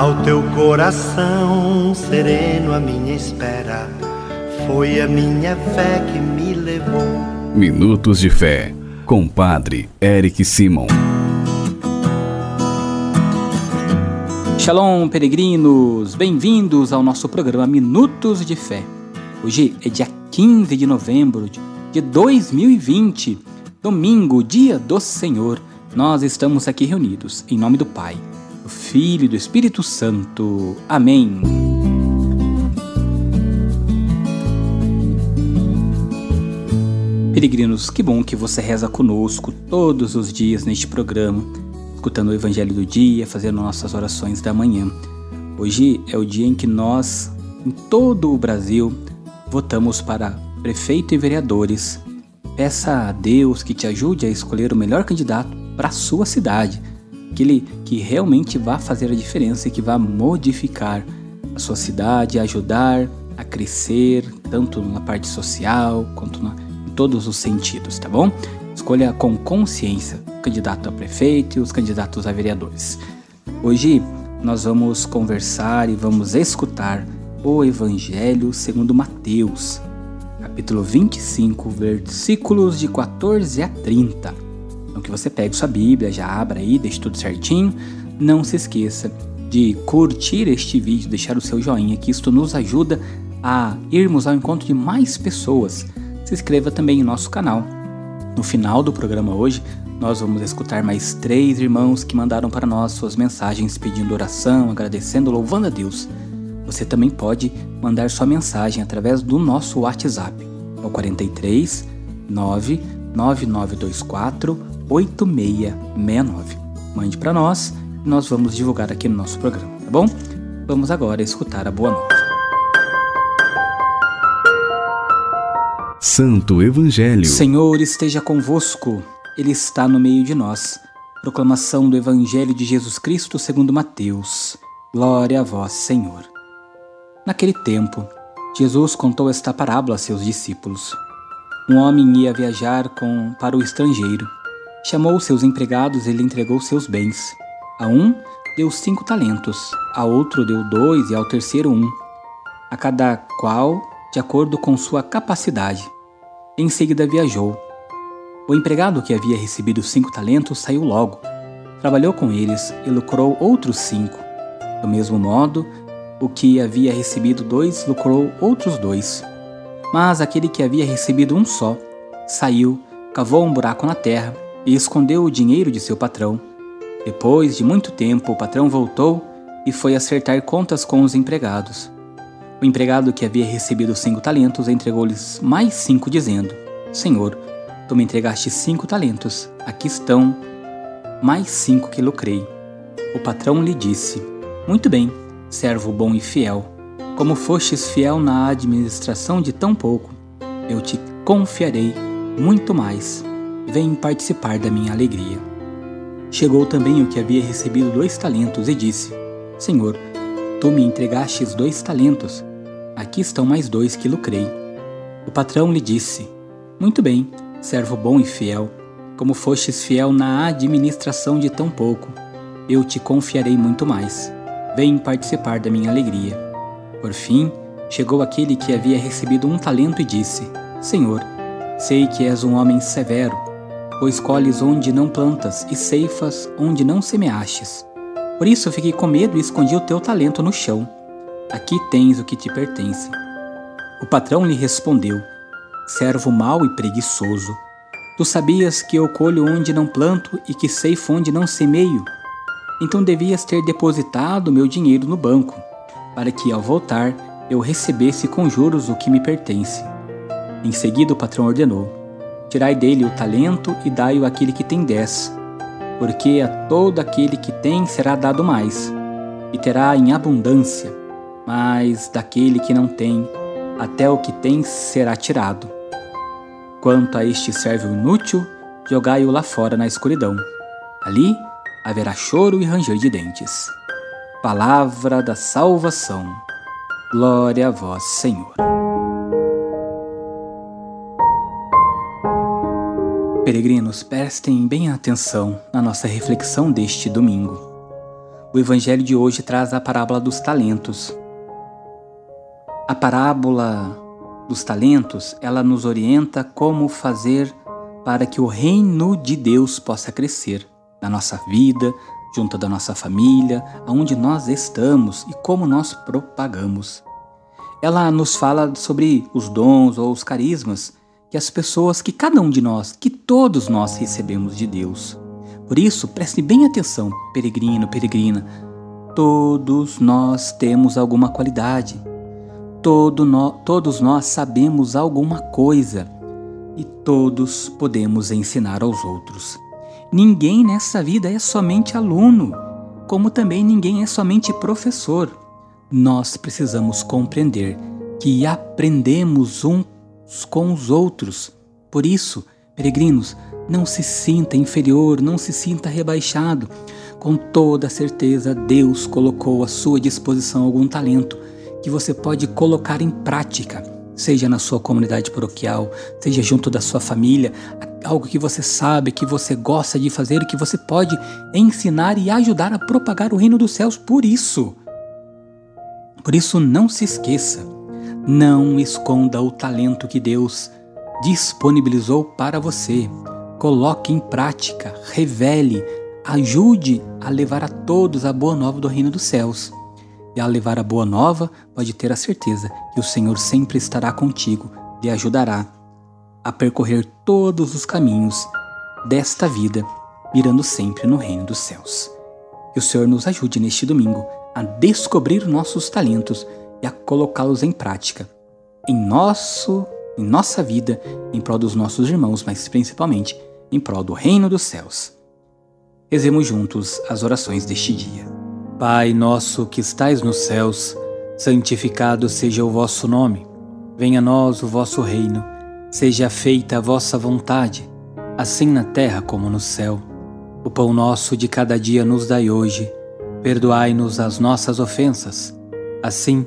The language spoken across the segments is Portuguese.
Ao teu coração sereno, a minha espera foi a minha fé que me levou. Minutos de Fé, com Padre Eric Simon. Shalom, peregrinos! Bem-vindos ao nosso programa Minutos de Fé. Hoje é dia 15 de novembro de 2020, domingo, dia do Senhor. Nós estamos aqui reunidos em nome do Pai, Filho e do Espírito Santo. Amém. Peregrinos, que bom que você reza conosco todos os dias neste programa, escutando o Evangelho do dia, fazendo nossas orações da manhã. Hoje é o dia em que nós, em todo o Brasil, votamos para prefeito e vereadores. Peça a Deus que te ajude a escolher o melhor candidato para a sua cidade, aquele que realmente vá fazer a diferença e que vá modificar a sua cidade, ajudar a crescer, tanto na parte social quanto na, em todos os sentidos, tá bom? Escolha com consciência o candidato a prefeito e os candidatos a vereadores. Hoje nós vamos conversar e vamos escutar o Evangelho segundo Mateus, capítulo 25, versículos de 14 a 30. Então que você pegue sua Bíblia, já abra aí, deixe tudo certinho. Não se esqueça de curtir este vídeo, deixar o seu joinha, que isto nos ajuda a irmos ao encontro de mais pessoas. Se inscreva também em nosso canal. No final do programa hoje, nós vamos escutar mais três irmãos que mandaram para nós suas mensagens pedindo oração, agradecendo, louvando a Deus. Você também pode mandar sua mensagem através do nosso WhatsApp, é o 43 99924 8669. Mande para nós e nós vamos divulgar aqui no nosso programa, tá bom? Vamos agora escutar a boa nova. Santo Evangelho. Senhor esteja convosco, Ele está no meio de nós. Proclamação do Evangelho de Jesus Cristo segundo Mateus. Glória a vós, Senhor. Naquele tempo, Jesus contou esta parábola a seus discípulos. Um homem ia viajar com, para o estrangeiro. Chamou seus empregados e lhe entregou seus bens. A um deu cinco talentos, a outro deu dois e ao terceiro um, a cada qual de acordo com sua capacidade. Em seguida viajou. O empregado que havia recebido cinco talentos saiu logo, trabalhou com eles e lucrou outros cinco. Do mesmo modo, o que havia recebido dois lucrou outros dois. Mas aquele que havia recebido um só saiu, cavou um buraco na terra e escondeu o dinheiro de seu patrão. Depois de muito tempo, o patrão voltou e foi acertar contas com os empregados. O empregado que havia recebido cinco talentos entregou-lhes mais cinco, dizendo: Senhor, tu me entregaste cinco talentos, aqui estão mais cinco que lucrei. O patrão lhe disse: Muito bem, servo bom e fiel. Como fostes fiel na administração de tão pouco, eu te confiarei muito mais. Vem participar da minha alegria. Chegou também o que havia recebido dois talentos e disse: Senhor, tu me entregastes dois talentos. Aqui estão mais dois que lucrei. O patrão lhe disse: Muito bem, servo bom e fiel. Como fostes fiel na administração de tão pouco, eu te confiarei muito mais Vem participar da minha alegria. Por fim, chegou aquele que havia recebido um talento e disse: Senhor, sei que és um homem severo, pois colhes onde não plantas e ceifas onde não semeastes. Por isso fiquei com medo e escondi o teu talento no chão. Aqui tens o que te pertence. O patrão lhe respondeu: Servo mau e preguiçoso, tu sabias que eu colho onde não planto e que ceifo onde não semeio? então devias ter depositado meu dinheiro no banco, para que ao voltar eu recebesse com juros o que me pertence. Em seguida o patrão ordenou: Tirai dele o talento e dai-o àquele que tem dez, porque a todo aquele que tem será dado mais, e terá em abundância, mas daquele que não tem, até o que tem será tirado. Quanto a este servo inútil, jogai-o lá fora na escuridão. Ali haverá choro e ranger de dentes. Palavra da salvação. Glória a vós, Senhor. Peregrinos, prestem bem atenção na nossa reflexão deste domingo. O evangelho de hoje traz a parábola dos talentos. A parábola dos talentos, ela nos orienta como fazer para que o reino de Deus possa crescer na nossa vida, junto da nossa família, aonde nós estamos e como nós propagamos. Ela nos fala sobre os dons ou os carismas que as pessoas, que cada um de nós, que todos nós recebemos de Deus. Por isso, preste bem atenção, peregrino, peregrina. Todos nós temos alguma qualidade. Todo no, todos nós sabemos alguma coisa e todos podemos ensinar aos outros. Ninguém nessa vida é somente aluno, como também ninguém é somente professor. Nós precisamos compreender que aprendemos uns com os outros. Por isso, peregrinos, não se sinta inferior, não se sinta rebaixado. Com toda certeza, Deus colocou à sua disposição algum talento que você pode colocar em prática, seja na sua comunidade paroquial, seja junto da sua família, algo que você sabe, que você gosta de fazer, que você pode ensinar e ajudar a propagar o reino dos céus por isso. Por isso, não se esqueça, não esconda o talento que Deus disponibilizou para você coloque em prática, revele, ajude a levar a todos a boa nova do reino dos céus. E ao levar a boa nova, pode ter a certeza que o Senhor sempre estará contigo e ajudará a percorrer todos os caminhos desta vida, mirando sempre no reino dos céus. Que o Senhor nos ajude neste domingo a descobrir nossos talentos e a colocá-los em prática em nosso em nossa vida, em prol dos nossos irmãos, mas principalmente em prol do reino dos céus. Rezemos juntos as orações deste dia. Pai nosso que estais nos céus, santificado seja o vosso nome. Venha a nós o vosso reino. Seja feita a vossa vontade, assim na terra como no céu. O pão nosso de cada dia nos dai hoje. Perdoai-nos as nossas ofensas, assim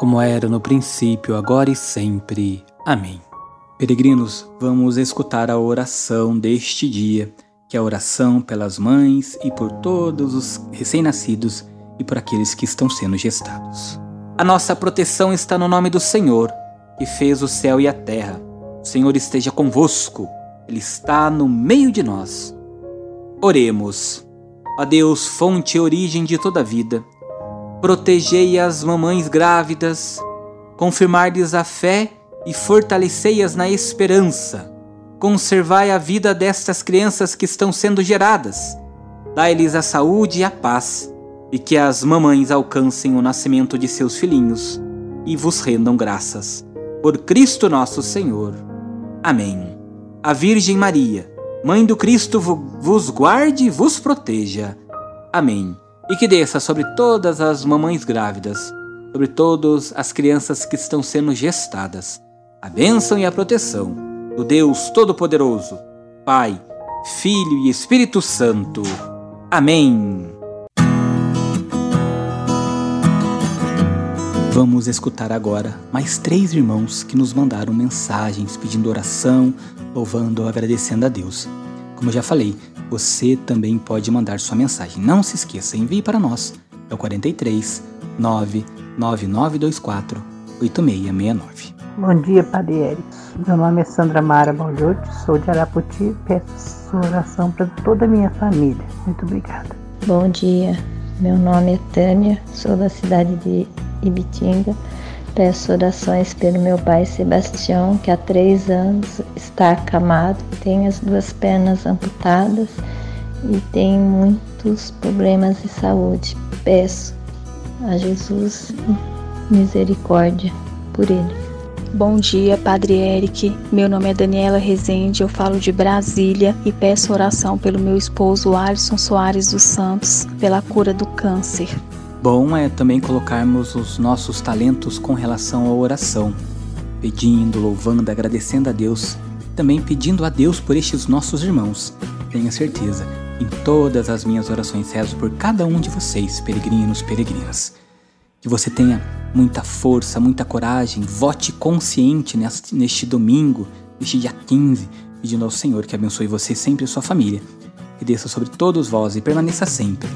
como era no princípio, agora e sempre. Amém. Peregrinos, vamos escutar a oração deste dia, que é a oração pelas mães e por todos os recém-nascidos e por aqueles que estão sendo gestados. A nossa proteção está no nome do Senhor, que fez o céu e a terra. O Senhor esteja convosco, Ele está no meio de nós. Oremos. Ó Deus, fonte e origem de toda a vida, protegei as mamães grávidas, confirmar-lhes a fé e fortalecei-as na esperança. Conservai a vida destas crianças que estão sendo geradas. Dai-lhes a saúde e a paz, e que as mamães alcancem o nascimento de seus filhinhos e vos rendam graças. Por Cristo nosso Senhor. Amém. A Virgem Maria, Mãe do Cristo, vos guarde e vos proteja. Amém. E que desça sobre todas as mamães grávidas, sobre todas as crianças que estão sendo gestadas a bênção e a proteção do Deus Todo-Poderoso, Pai, Filho e Espírito Santo. Amém. Vamos escutar agora mais três irmãos que nos mandaram mensagens pedindo oração, louvando ou agradecendo a Deus. Como eu já falei, você também pode mandar sua mensagem. Não se esqueça, envie para nós. É o 43 99924 8669. Bom dia, Padre Eric. Meu nome é Sandra Mara Balhote, sou de Araputi. Peço oração para toda a minha família. Muito obrigada. Bom dia, meu nome é Tânia, sou da cidade de Ibitinga. Peço orações pelo meu pai Sebastião, que há três anos está acamado, tem as duas pernas amputadas e tem muitos problemas de saúde. Peço a Jesus misericórdia por ele. Bom dia, Padre Eric. Meu nome é Daniela Rezende, eu falo de Brasília e peço oração pelo meu esposo Alisson Soares dos Santos pela cura do câncer. Bom é também colocarmos os nossos talentos com relação à oração, pedindo, louvando, agradecendo a Deus, também pedindo a Deus por estes nossos irmãos. Tenha certeza, em todas as minhas orações rezo por cada um de vocês, peregrinos, peregrinas. Que você tenha muita força, muita coragem, vote consciente neste, domingo, neste dia 15, pedindo ao Senhor que abençoe você sempre e sua família, que desça sobre todos vós e permaneça sempre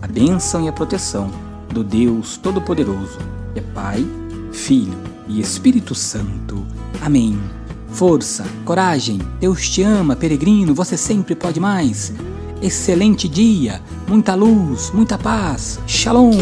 a bênção e a proteção do Deus Todo-Poderoso, que é Pai, Filho e Espírito Santo. Amém. Força, coragem, Deus te ama, peregrino, você sempre pode mais. Excelente dia, muita luz, muita paz. Shalom.